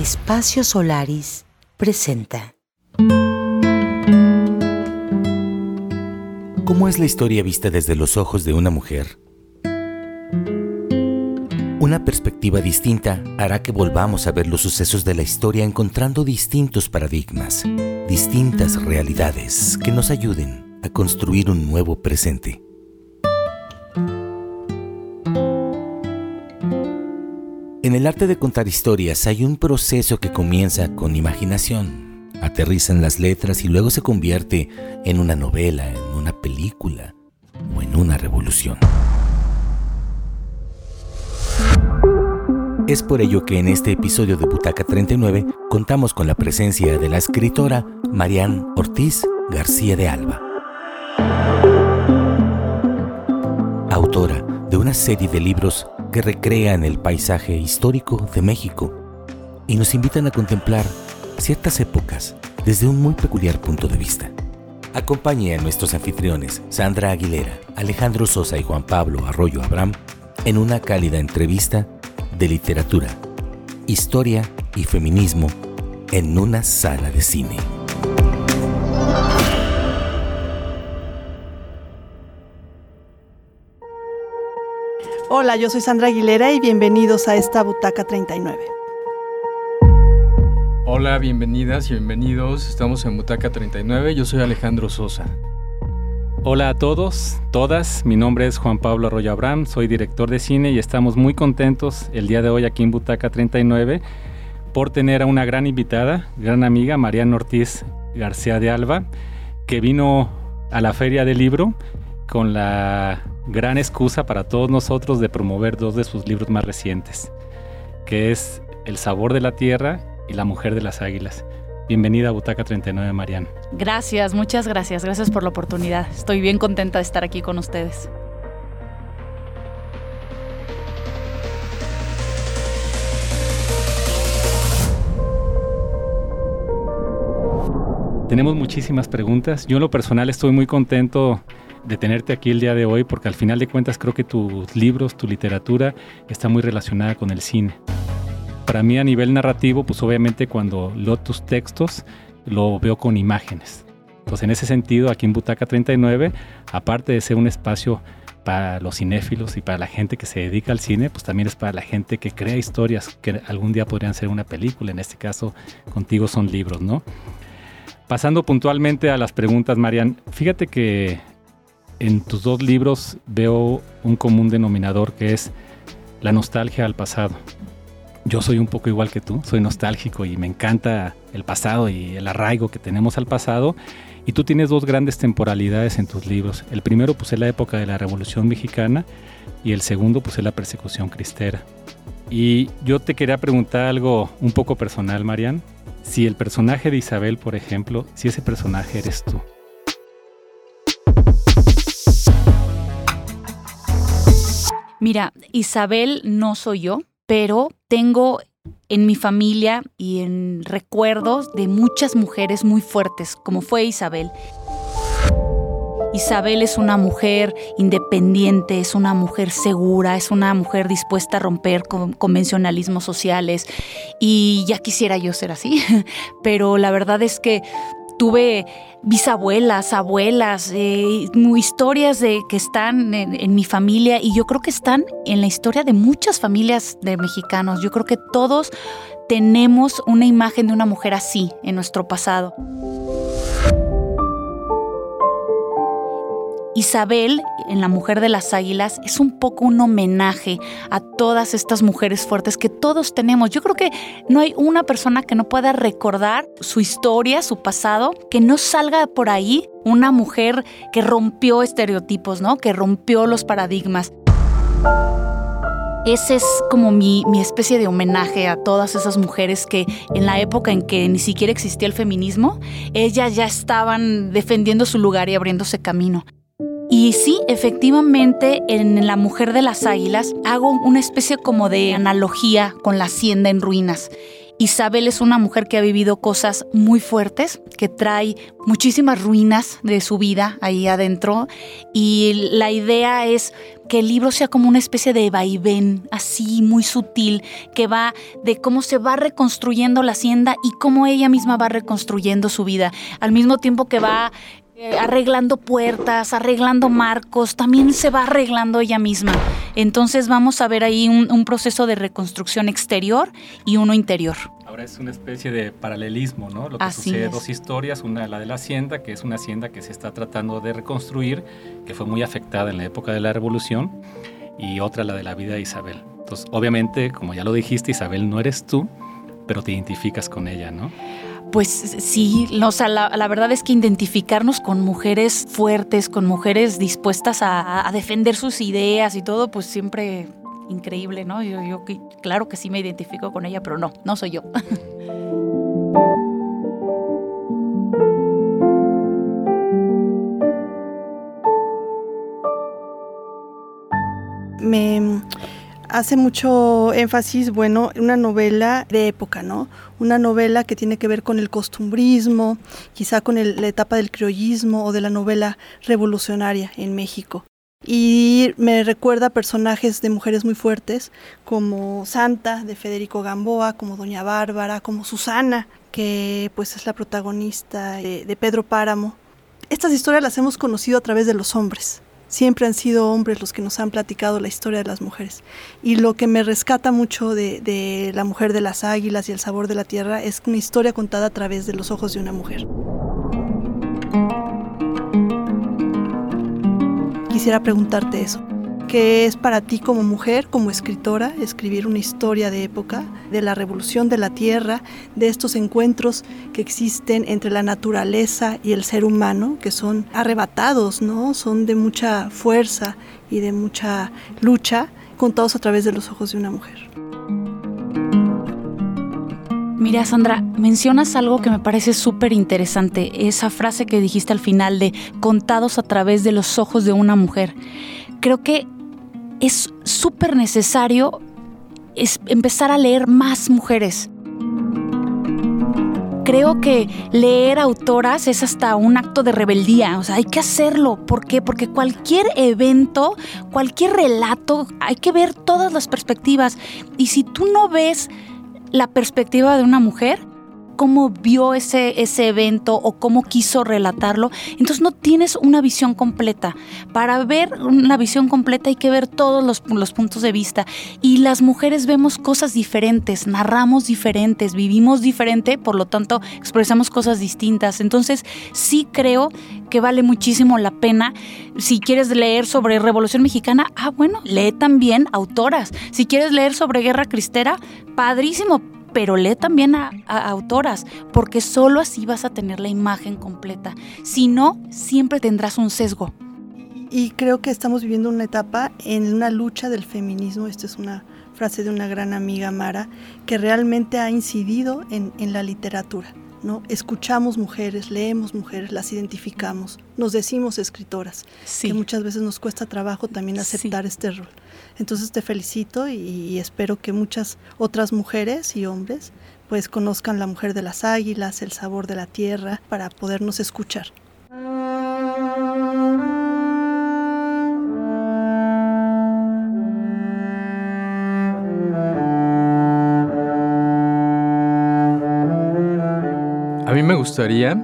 Espacio Solaris presenta. ¿Cómo es la historia vista desde los ojos de una mujer? Una perspectiva distinta hará que volvamos a ver los sucesos de la historia encontrando distintos paradigmas, distintas realidades que nos ayuden a construir un nuevo presente. En el arte de contar historias hay un proceso que comienza con imaginación, aterriza en las letras y luego se convierte en una novela, en una película o en una revolución. Es por ello que en este episodio de Butaca 39 contamos con la presencia de la escritora Marianne Ortiz García de Alba. Autora de una serie de libros recrean el paisaje histórico de México y nos invitan a contemplar ciertas épocas desde un muy peculiar punto de vista. Acompañe a nuestros anfitriones Sandra Aguilera, Alejandro Sosa y Juan Pablo Arroyo Abraham en una cálida entrevista de literatura, historia y feminismo en una sala de cine. Hola, yo soy Sandra Aguilera y bienvenidos a esta Butaca 39. Hola, bienvenidas y bienvenidos. Estamos en Butaca 39. Yo soy Alejandro Sosa. Hola a todos, todas. Mi nombre es Juan Pablo Arroyo Abraham, soy director de cine y estamos muy contentos el día de hoy aquí en Butaca 39 por tener a una gran invitada, gran amiga, Mariana Ortiz García de Alba, que vino a la Feria del Libro con la gran excusa para todos nosotros de promover dos de sus libros más recientes, que es El sabor de la tierra y La mujer de las águilas. Bienvenida a Butaca 39, Mariana. Gracias, muchas gracias. Gracias por la oportunidad. Estoy bien contenta de estar aquí con ustedes. Tenemos muchísimas preguntas. Yo en lo personal estoy muy contento de tenerte aquí el día de hoy porque al final de cuentas creo que tus libros, tu literatura está muy relacionada con el cine. Para mí a nivel narrativo, pues obviamente cuando leo tus textos lo veo con imágenes. Entonces en ese sentido, aquí en Butaca 39, aparte de ser un espacio para los cinéfilos y para la gente que se dedica al cine, pues también es para la gente que crea historias que algún día podrían ser una película. En este caso, contigo son libros, ¿no? Pasando puntualmente a las preguntas, Marian, fíjate que en tus dos libros veo un común denominador que es la nostalgia al pasado. Yo soy un poco igual que tú, soy nostálgico y me encanta el pasado y el arraigo que tenemos al pasado. Y tú tienes dos grandes temporalidades en tus libros. El primero pues es la época de la Revolución Mexicana y el segundo pues es la persecución cristera. Y yo te quería preguntar algo un poco personal, Marian. Si el personaje de Isabel, por ejemplo, si ese personaje eres tú. Mira, Isabel no soy yo, pero tengo en mi familia y en recuerdos de muchas mujeres muy fuertes, como fue Isabel. Isabel es una mujer independiente, es una mujer segura, es una mujer dispuesta a romper con convencionalismos sociales y ya quisiera yo ser así, pero la verdad es que tuve bisabuelas, abuelas, eh, historias de, que están en, mi familia y yo creo que están en la historia de muchas familias de mexicanos. Yo creo que todos tenemos una imagen de una mujer así en nuestro pasado. Isabel, en La Mujer de las Águilas, es un poco un homenaje a todas estas mujeres fuertes que todos tenemos. Yo creo que no hay una persona que no pueda recordar su historia, su pasado, que no salga por ahí una mujer que rompió estereotipos, ¿no? Que rompió los paradigmas. Ese es como mi, mi, especie de homenaje a todas esas mujeres que en la época en que ni siquiera existía el feminismo, ellas ya estaban defendiendo su lugar y abriéndose camino. Y sí, efectivamente, en La Mujer de las Águilas hago una especie como de analogía con la hacienda en ruinas. Isabel es una mujer que ha vivido cosas muy fuertes, que trae muchísimas ruinas de su vida ahí adentro y la idea es que el libro sea como una especie de vaivén, así muy sutil, que va de cómo se va reconstruyendo la hacienda y cómo ella misma va reconstruyendo su vida, al mismo tiempo que va eh, arreglando puertas, arreglando marcos, también se va arreglando ella misma. Entonces vamos a ver ahí un, proceso de reconstrucción exterior y uno interior. Ahora es una especie de paralelismo, ¿no? Lo que sucede, dos historias, una la de la hacienda, que es una hacienda que se está tratando de reconstruir, que fue muy afectada en la época de la revolución, y otra la de la vida de Isabel. Entonces, obviamente, como ya lo dijiste, Isabel no eres tú, pero te identificas con ella, ¿no? Pues sí, o sea, la, verdad es que identificarnos con mujeres fuertes, con mujeres dispuestas a, defender sus ideas y todo, pues siempre increíble, ¿no? Yo, yo claro que sí me identifico con ella, pero no, no soy yo. hace mucho énfasis, bueno, una novela de época, ¿no? Una novela que tiene que ver con el costumbrismo, quizá con la etapa del criollismo o de la novela revolucionaria en México. Y me recuerda personajes de mujeres muy fuertes, como Santa de Federico Gamboa, como Doña Bárbara, como Susana, que pues es la protagonista de, de Pedro Páramo. Estas historias las hemos conocido a través de los hombres, siempre han sido hombres los que nos han platicado la historia de las mujeres. Y lo que me rescata mucho de, La mujer de las águilas y El sabor de la tierra es una historia contada a través de los ojos de una mujer. Quisiera preguntarte eso. ¿Qué es para ti como mujer, como escritora, escribir una historia de época, de la revolución de la tierra, de estos encuentros que existen entre la naturaleza y el ser humano, que son arrebatados, ¿no? Son de mucha fuerza y de mucha lucha, contados a través de los ojos de una mujer. Mira, Sandra, mencionas algo que me parece súper interesante, esa frase que dijiste al final de contados a través de los ojos de una mujer. Creo que es súper necesario empezar a leer más mujeres. Creo que leer autoras es hasta un acto de rebeldía, o sea, hay que hacerlo. ¿Por qué? Porque cualquier evento, cualquier relato, hay que ver todas las perspectivas. Y si tú no ves la perspectiva de una mujer, cómo vio ese, ese evento o cómo quiso relatarlo. Entonces no tienes una visión completa. Para ver una visión completa hay que ver todos los, los puntos de vista. Y las mujeres vemos cosas diferentes, narramos diferentes, vivimos diferente, por lo tanto expresamos cosas distintas. Entonces sí creo que vale muchísimo la pena. Si quieres leer sobre Revolución Mexicana, ah, bueno, lee también autoras. Si quieres leer sobre Guerra Cristera, padrísimo pero lee también a, autoras, porque solo así vas a tener la imagen completa. Si no, siempre tendrás un sesgo. Y creo que estamos viviendo una etapa en una lucha del feminismo, esta es una frase de una gran amiga Mara, que realmente ha incidido en, la literatura. ¿No? Escuchamos mujeres, leemos mujeres, las identificamos, nos decimos escritoras, que muchas veces nos cuesta trabajo también aceptar este rol. Entonces te felicito y, espero que muchas otras mujeres y hombres pues conozcan la mujer de las águilas, el sabor de la tierra, para podernos escuchar. Me gustaría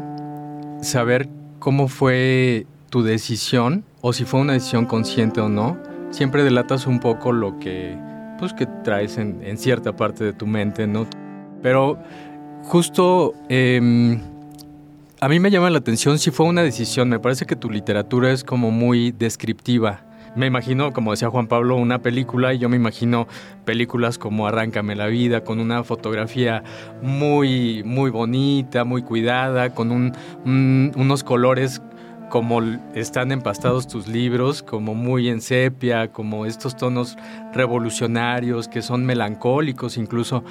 saber cómo fue tu decisión o si fue una decisión consciente o no siempre delatas un poco lo que, pues, que traes en, cierta parte de tu mente, ¿no? Pero justo em, a mí me llama la atención si fue una decisión, me parece que tu literatura es como muy descriptiva. Me imagino, como decía Juan Pablo, una película y yo me imagino películas como Arráncame la vida, con una fotografía muy, muy bonita, muy cuidada, con unos colores como están empastados tus libros, como muy en sepia, como estos tonos revolucionarios que son melancólicos incluso.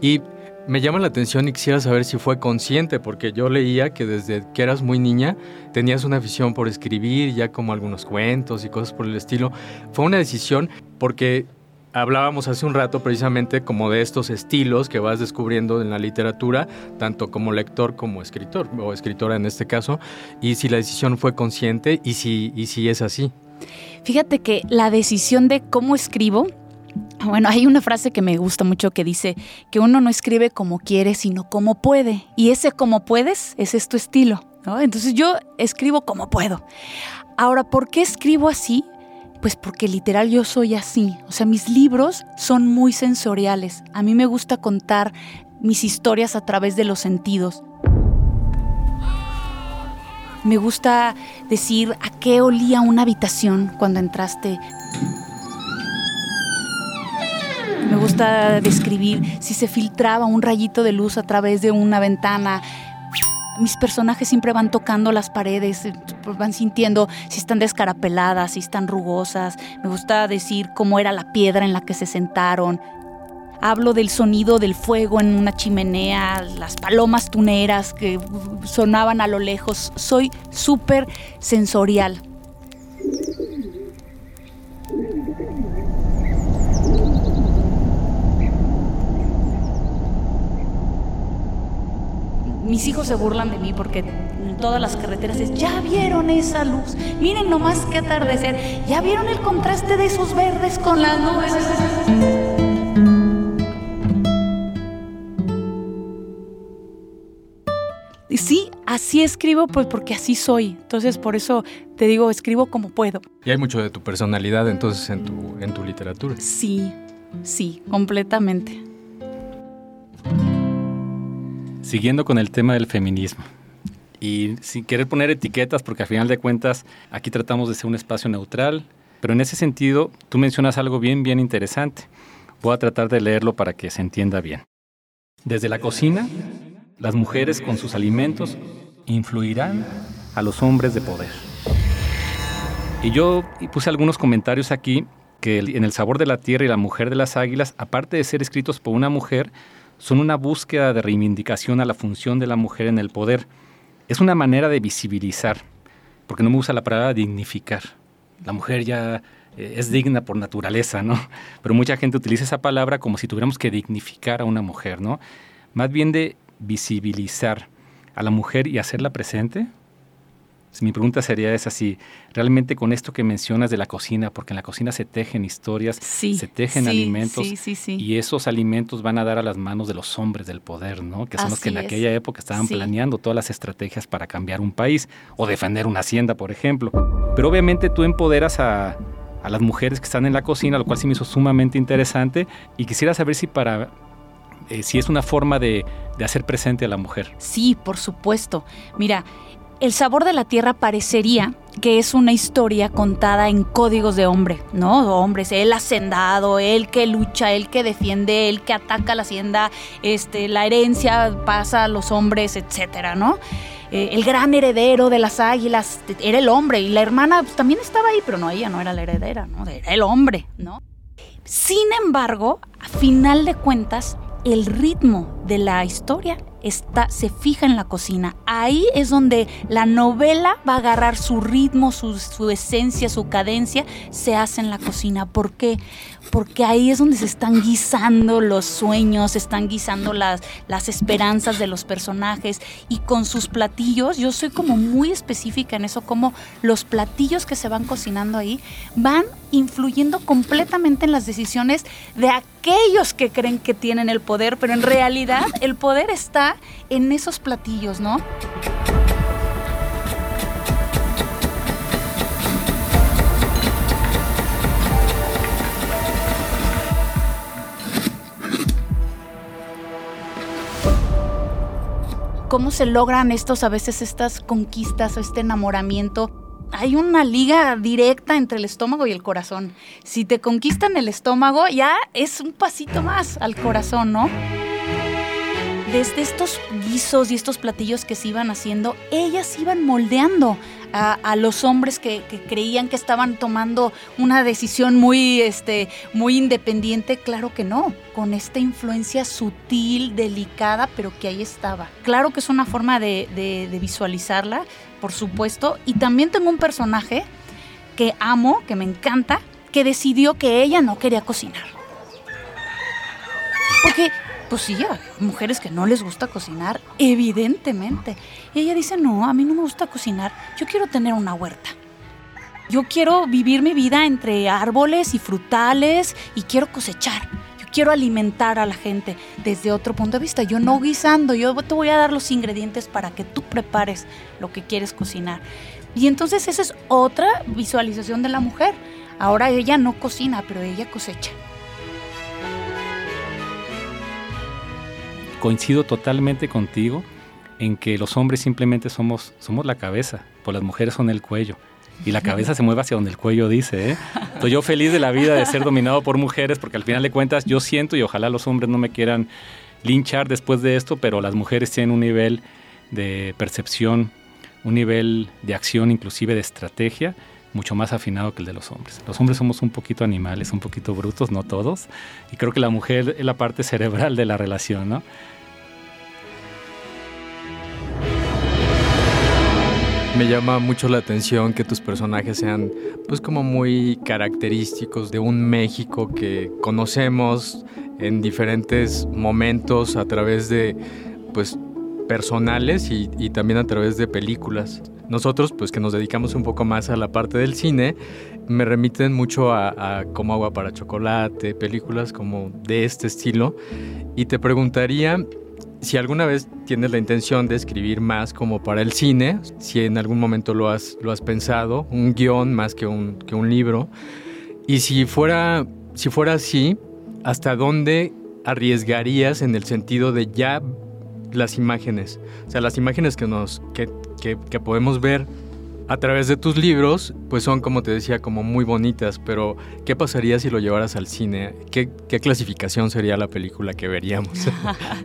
Y me llama la atención y quisiera saber si fue consciente, porque yo leía que desde que eras muy niña tenías una afición por escribir, ya como algunos cuentos y cosas por el estilo. Fue una decisión porque hablábamos hace un rato precisamente como de estos estilos que vas descubriendo en la literatura, tanto como lector como escritor, o escritora en este caso, y si la decisión fue consciente y si, y si es así. Fíjate que la decisión de cómo escribo, bueno, hay una frase que me gusta mucho que dice que uno no escribe como quiere, sino como puede. Y ese como puedes, ese es tu estilo. Entonces yo escribo como puedo. Ahora, ¿por qué escribo así? Pues porque literal yo soy así. O sea, mis libros son muy sensoriales. A mí me gusta contar mis historias a través de los sentidos. Me gusta decir a qué olía una habitación cuando entraste. Me gusta describir si se filtraba un rayito de luz a través de una ventana, mis personajes siempre van tocando las paredes, eh, van sintiendo si están descarapeladas, si están rugosas. Me gusta decir cómo era la piedra en la que se sentaron. Hablo del sonido del fuego en una chimenea, las palomas tuneras que sonaban a lo lejos. Soy súper sensorial. Mis hijos se burlan de mí porque en todas las carreteras es, ya vieron esa luz, miren nomás qué atardecer, ya vieron el contraste de esos verdes con las nubes. Y sí, así escribo, pues porque así soy. Entonces, por eso te digo, escribo como puedo. Y hay mucho de tu personalidad entonces en tu, en tu literatura. Sí, sí, completamente siguiendo con el tema del feminismo. Y sin querer poner etiquetas, porque a final de cuentas aquí tratamos de ser un espacio neutral, pero en ese sentido tú mencionas algo bien, bien interesante. Voy a tratar de leerlo para que se entienda bien. Desde la cocina, las mujeres con sus alimentos influirán a los hombres de poder. Y yo puse algunos comentarios aquí que en El sabor de la tierra y La mujer de las águilas, aparte de ser escritos por una mujer, son una búsqueda de reivindicación a la función de la mujer en el poder. Es una manera de visibilizar, porque no me gusta la palabra dignificar. La mujer ya eh, es digna por naturaleza, ¿no? Pero mucha gente utiliza esa palabra como si tuviéramos que dignificar a una mujer, ¿no? Más bien de visibilizar a la mujer y hacerla presente, mi pregunta sería esa, si realmente con esto que mencionas de la cocina, porque en la cocina se tejen historias, se tejen alimentos, y esos alimentos van a dar a las manos de los hombres del poder, ¿no? Que son los que en aquella época estaban planeando todas las estrategias para cambiar un país o defender una hacienda, por ejemplo. Pero obviamente tú empoderas a, las mujeres que están en la cocina, lo cual sí me hizo sumamente interesante, y quisiera saber si para eh, si es una forma de, de, hacer presente a la mujer. Sí, por supuesto. Mira, el sabor de la tierra parecería que es una historia contada en códigos de hombre, ¿no? Hombres, el hacendado, el que lucha, el que defiende, el que ataca la hacienda, este, la herencia pasa a los hombres, etcétera, ¿no? Eh, el gran heredero de las águilas era el hombre y la hermana pues, también estaba ahí, pero no, ella no era la heredera, ¿no? Era el hombre, ¿no? Sin embargo, a final de cuentas, el ritmo de la historia está, se fija en la cocina. Ahí es donde la novela va a agarrar su ritmo, su, esencia, su cadencia, se hace en la cocina. ¿Por qué? Porque ahí es donde se están guisando los sueños, se están guisando las, las esperanzas de los personajes y con sus platillos, yo soy como muy específica en eso, como los platillos que se van cocinando ahí van influyendo completamente en las decisiones de aquellos que creen que tienen el poder, pero en realidad el poder está en esos platillos, ¿no? ¿Cómo se logran estos, a veces estas conquistas o este enamoramiento? hay una liga directa entre el estómago y el corazón. Si te conquistan el estómago, ya es un pasito más al corazón, ¿no? Desde estos guisos y estos platillos que se iban haciendo, ellas iban moldeando a, los hombres que, creían que estaban tomando una decisión muy, este, muy independiente. Claro que no, con esta influencia sutil, delicada, pero que ahí estaba. Claro que es una forma de, de visualizarla, por supuesto. Y también tengo un personaje que amo, que me encanta, que decidió que ella no quería cocinar Porque, pues sí, hay mujeres que no les gusta cocinar, evidentemente. Y ella dice, no, a mí no me gusta cocinar, yo quiero tener una huerta. Yo quiero vivir mi vida entre árboles y frutales y quiero cosechar. Yo quiero alimentar a la gente desde otro punto de vista. Yo no guisando, yo te voy a dar los ingredientes para que tú prepares lo que quieres cocinar. Y entonces esa es otra visualización de la mujer. Ahora ella no cocina, pero ella cosecha. Coincido totalmente contigo en que los hombres simplemente somos, somos la cabeza, pues las mujeres son el cuello y la cabeza se mueve hacia donde el cuello dice. ¿eh? Entonces yo feliz de la vida de ser dominado por mujeres, porque al final de cuentas yo siento, y ojalá los hombres no me quieran linchar después de esto, pero las mujeres tienen un nivel de percepción, un nivel de acción, inclusive de estrategia, mucho más afinado que el de los hombres. Los hombres somos un poquito animales, un poquito brutos, no todos, y creo que la mujer es la parte cerebral de la relación, ¿no? Me llama mucho la atención que tus personajes sean pues como muy característicos de un México que conocemos en diferentes momentos a través de pues personales y, y, también a través de películas. Nosotros, pues que nos dedicamos un poco más a la parte del cine, me remiten mucho a, a, Como agua para chocolate, películas como de este estilo. Y te preguntaría si alguna vez tienes la intención de escribir más como para el cine, si en algún momento lo has, lo has pensado, un guion más que un, que un libro, y si fuera, si fuera así, ¿hasta dónde arriesgarías en el sentido de ya las imágenes? O sea, las imágenes que, nos, que, que, que podemos ver a través de tus libros, pues son, como te decía, como muy bonitas, pero ¿qué pasaría si lo llevaras al cine? ¿Qué, qué clasificación sería la película que veríamos?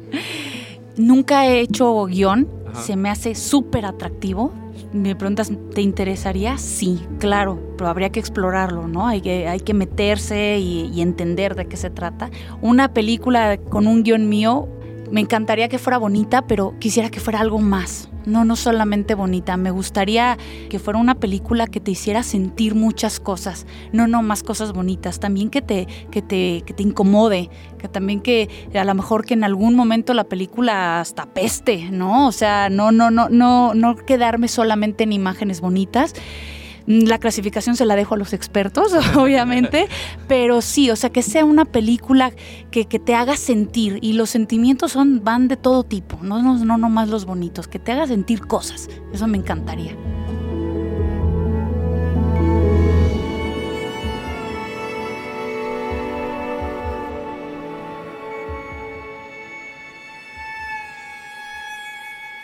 Nunca he hecho guion, Ajá. se me hace súper atractivo. Me preguntas, ¿te interesaría? Sí, claro, pero habría que explorarlo, ¿no? Hay que, hay que meterse y, y entender de qué se trata. Una película con un guion mío, me encantaría que fuera bonita, pero quisiera que fuera algo más. No, no solamente bonita. Me gustaría que fuera una película que te hiciera sentir muchas cosas. No, no, más cosas bonitas. También que te, que te, que te incomode. Que también que a lo mejor que en algún momento la película hasta peste, ¿no? O sea, no, no, no, no, no quedarme solamente en imágenes bonitas. La clasificación se la dejo a los expertos, obviamente, pero sí, o sea, que sea una película que, que te haga sentir, y los sentimientos son, van de todo tipo, no, no, no nomás los bonitos, que te haga sentir cosas, eso me encantaría.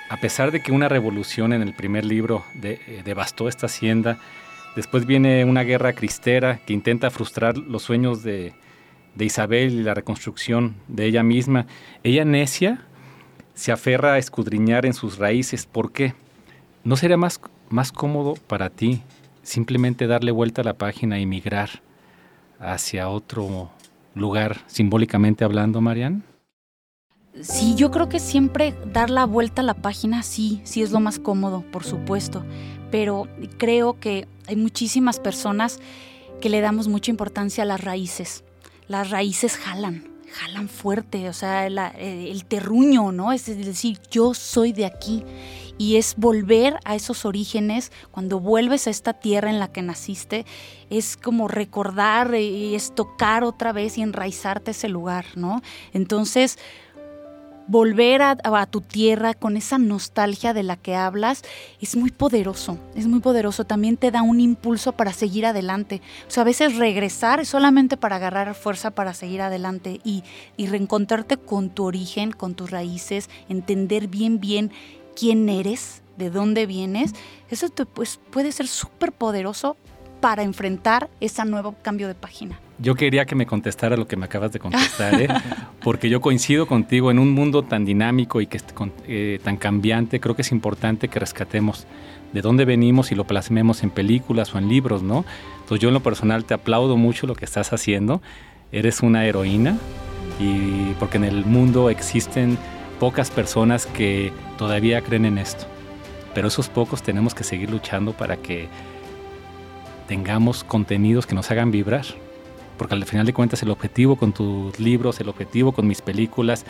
A pesar de que una revolución en el primer libro de, eh, devastó esta hacienda, después viene una guerra cristera que intenta frustrar los sueños de, Isabel y la reconstrucción de ella misma. Ella necia se aferra a escudriñar en sus raíces. ¿Por qué? ¿No sería más, más cómodo para ti simplemente darle vuelta a la página y migrar hacia otro lugar, simbólicamente hablando, Marianne? Sí, yo creo que siempre dar la vuelta a la página, sí, sí es lo más cómodo, por supuesto, pero creo que hay muchísimas personas que le damos mucha importancia a las raíces. Las raíces jalan, jalan fuerte, o sea, la, el terruño, ¿no? Es decir, yo soy de aquí. Y es volver a esos orígenes, cuando vuelves a esta tierra en la que naciste, es como recordar y es tocar otra vez y enraizarte ese lugar, ¿no? Entonces, volver a, tu tierra con esa nostalgia de la que hablas es muy poderoso, es muy poderoso. También te da un impulso para seguir adelante. O sea, a veces regresar es solamente para agarrar fuerza para seguir adelante y, y reencontrarte con tu origen, con tus raíces, entender bien, bien quién eres, de dónde vienes. Eso te, pues, puede ser súper poderoso para enfrentar ese nuevo cambio de página. Yo quería que me contestara lo que me acabas de contestar, ¿eh? porque yo coincido contigo en un mundo tan dinámico y que eh, tan cambiante, creo que es importante que rescatemos de dónde venimos y lo plasmemos en películas o en libros, ¿no? Entonces yo en lo personal te aplaudo mucho lo que estás haciendo, eres una heroína y porque en el mundo existen pocas personas que todavía creen en esto, pero esos pocos tenemos que seguir luchando para que tengamos contenidos que nos hagan vibrar porque al final de cuentas el objetivo con tus libros, el objetivo con mis películas,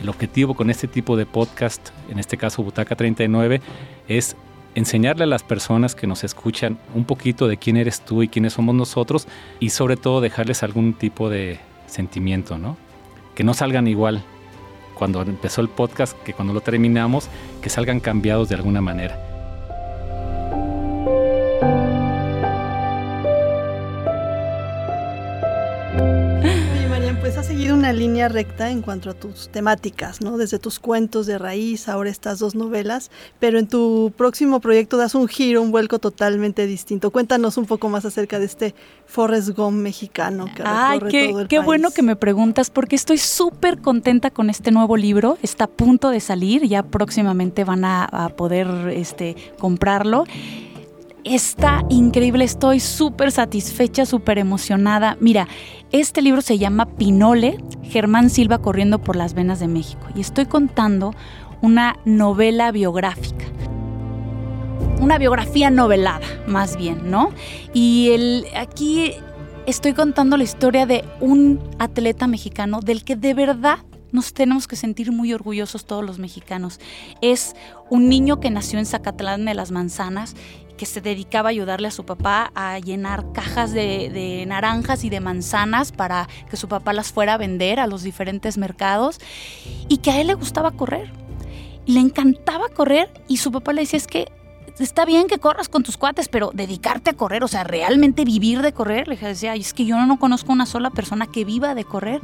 el objetivo con este tipo de podcast, en este caso Butaca 39, es enseñarle a las personas que nos escuchan un poquito de quién eres tú y quiénes somos nosotros y sobre todo dejarles algún tipo de sentimiento, ¿no? Que no salgan igual cuando empezó el podcast que cuando lo terminamos, que salgan cambiados de alguna manera. Seguido una línea recta en cuanto a tus temáticas, ¿no? Desde tus cuentos de raíz, ahora estas dos novelas, pero en tu próximo proyecto das un giro, un vuelco totalmente distinto. Cuéntanos un poco más acerca de este Forrest Gump mexicano que Ay, qué, todo el qué bueno que me preguntas porque estoy súper contenta con este nuevo libro. Está a punto de salir, ya próximamente van a, a poder este, comprarlo. Está increíble, estoy súper satisfecha, súper emocionada. Mira, este libro se llama Pinole, Germán Silva corriendo por las venas de México. Y estoy contando una novela biográfica. Una biografía novelada, más bien, ¿no? Y aquí estoy contando la historia de un atleta mexicano del que de verdad nos tenemos que sentir muy orgullosos todos los mexicanos. Es un niño que nació en Zacatlán de las Manzanas que se dedicaba a ayudarle a su papá a llenar cajas de, naranjas y de manzanas para que su papá las fuera a vender a los diferentes mercados y que a él le gustaba correr. Le encantaba correr y su papá le decía es que está bien que corras con tus cuates, pero dedicarte a correr, o sea, realmente vivir de correr, le decía, es que yo no conozco una sola persona que viva de correr.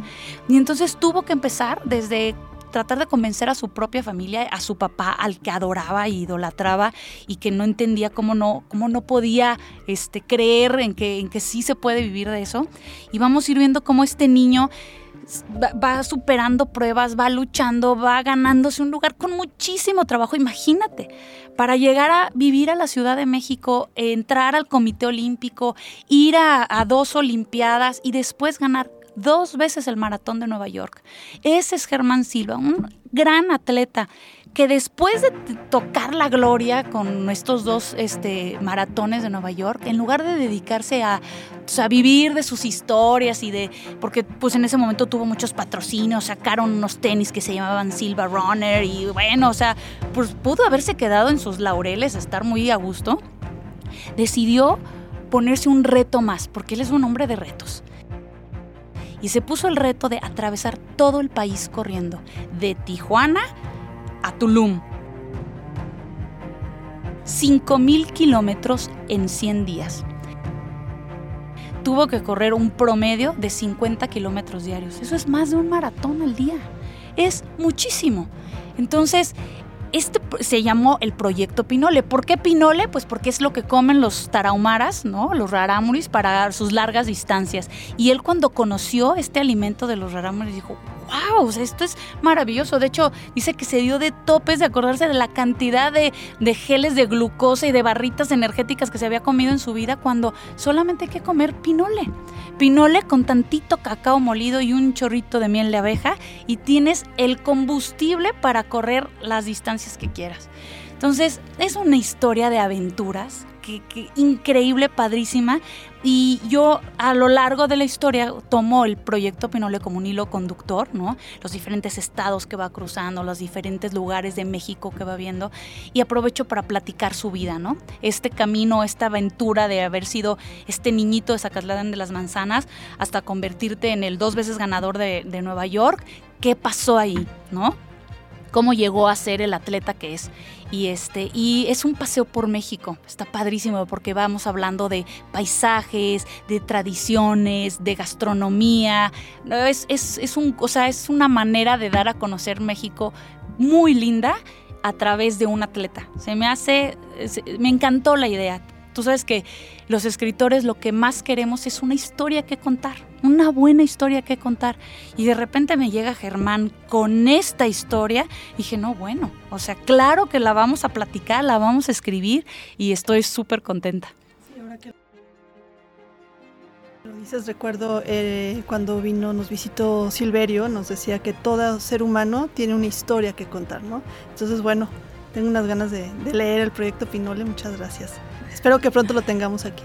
Y entonces tuvo que empezar desde tratar de convencer a su propia familia, a su papá, al que adoraba e idolatraba y que no entendía cómo no, cómo no podía este, creer en que, en que sí se puede vivir de eso. Y vamos a ir viendo cómo este niño va, superando pruebas, va luchando, va ganándose un lugar con muchísimo trabajo. Imagínate, para llegar a vivir a la Ciudad de México, entrar al Comité Olímpico, ir a, a dos Olimpiadas y después ganar dos veces el maratón de Nueva York. Ese es Germán Silva, un gran atleta que después de tocar la gloria con estos dos este, maratones de Nueva York, en lugar de dedicarse a, a, vivir de sus historias y de, porque pues en ese momento tuvo muchos patrocinios, sacaron unos tenis que se llamaban Silva Runner y bueno, o sea, pues pudo haberse quedado en sus laureles, estar muy a gusto, decidió ponerse un reto más, porque él es un hombre de retos y se puso el reto de atravesar todo el país corriendo, de Tijuana a Tulum. 5.000 kilómetros en 100 días. Tuvo que correr un promedio de 50 kilómetros diarios. Eso es más de un maratón al día. Es muchísimo. Entonces, este se llamó el proyecto Pinole. ¿Por qué Pinole? Pues porque es lo que comen los tarahumaras, ¿no? Los rarámuris para sus largas distancias. Y él cuando conoció este alimento de los rarámuris dijo, wow, esto es maravilloso. De hecho, dice que se dio de topes de acordarse de la cantidad de, de, geles de glucosa y de barritas energéticas que se había comido en su vida cuando solamente hay que comer pinole. Pinole con tantito cacao molido y un chorrito de miel de abeja y tienes el combustible para correr las distancias que quieras. Entonces, es una historia de aventuras que, increíble, padrísima. Y yo a lo largo de la historia tomo el proyecto Pinole como un hilo conductor, ¿no? Los diferentes estados que va cruzando, los diferentes lugares de México que va viendo y aprovecho para platicar su vida, ¿no? Este camino, esta aventura de haber sido este niñito de Zacatlán de las Manzanas hasta convertirte en el dos veces ganador de, de Nueva York. ¿Qué pasó ahí, no? Cómo llegó a ser el atleta que es. Y, este, y es un paseo por México. Está padrísimo porque vamos hablando de paisajes, de tradiciones, de gastronomía. Es, un, o sea, es una manera de dar a conocer México muy linda a través de un atleta. Se me hace, me encantó la idea. Tú sabes que los escritores lo que más queremos es una historia que contar, una buena historia que contar. Y de repente me llega Germán con esta historia y dije, no, bueno, o sea, claro que la vamos a platicar, la vamos a escribir y estoy súper contenta. Lo dices, recuerdo eh, cuando vino, nos visitó Silverio, nos decía que todo ser humano tiene una historia que contar, ¿no? Entonces, bueno, tengo unas ganas de leer el proyecto Pinole, muchas gracias. Espero que pronto lo tengamos aquí.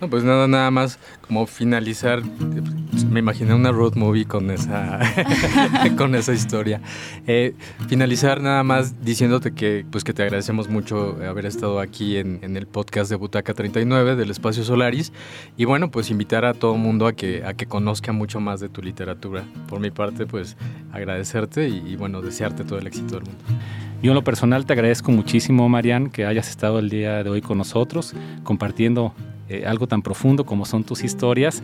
No, pues nada, nada más como finalizar me imaginé una road movie con esa, con esa historia. Eh, finalizar nada más diciéndote que, pues que te agradecemos mucho haber estado aquí en, en, el podcast de Butaca 39 del Espacio Solaris. Y bueno, pues invitar a todo el mundo a que, a que conozca mucho más de tu literatura. Por mi parte, pues agradecerte y, y bueno, desearte todo el éxito del mundo. Yo en lo personal te agradezco muchísimo, Marian, que hayas estado el día de hoy con nosotros, compartiendo eh, algo tan profundo como son tus historias.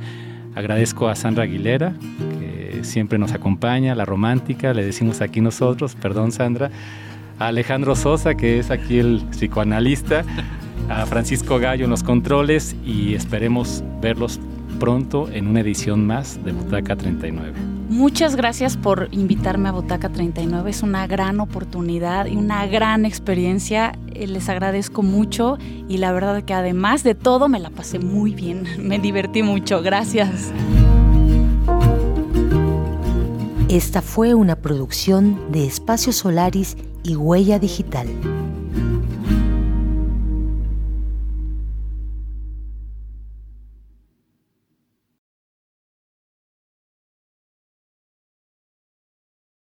Agradezco a Sandra Aguilera, que siempre nos acompaña, la romántica, le decimos aquí nosotros, perdón Sandra, a Alejandro Sosa, que es aquí el psicoanalista, a Francisco Gallo en los controles y esperemos verlos pronto en una edición más de Butaca 39. Muchas gracias por invitarme a Butaca 39. Es una gran oportunidad y una gran experiencia. Eh, les agradezco mucho y la verdad que además de todo me la pasé muy bien. Me divertí mucho. Gracias. Esta fue una producción de Espacio Solaris y Huella Digital.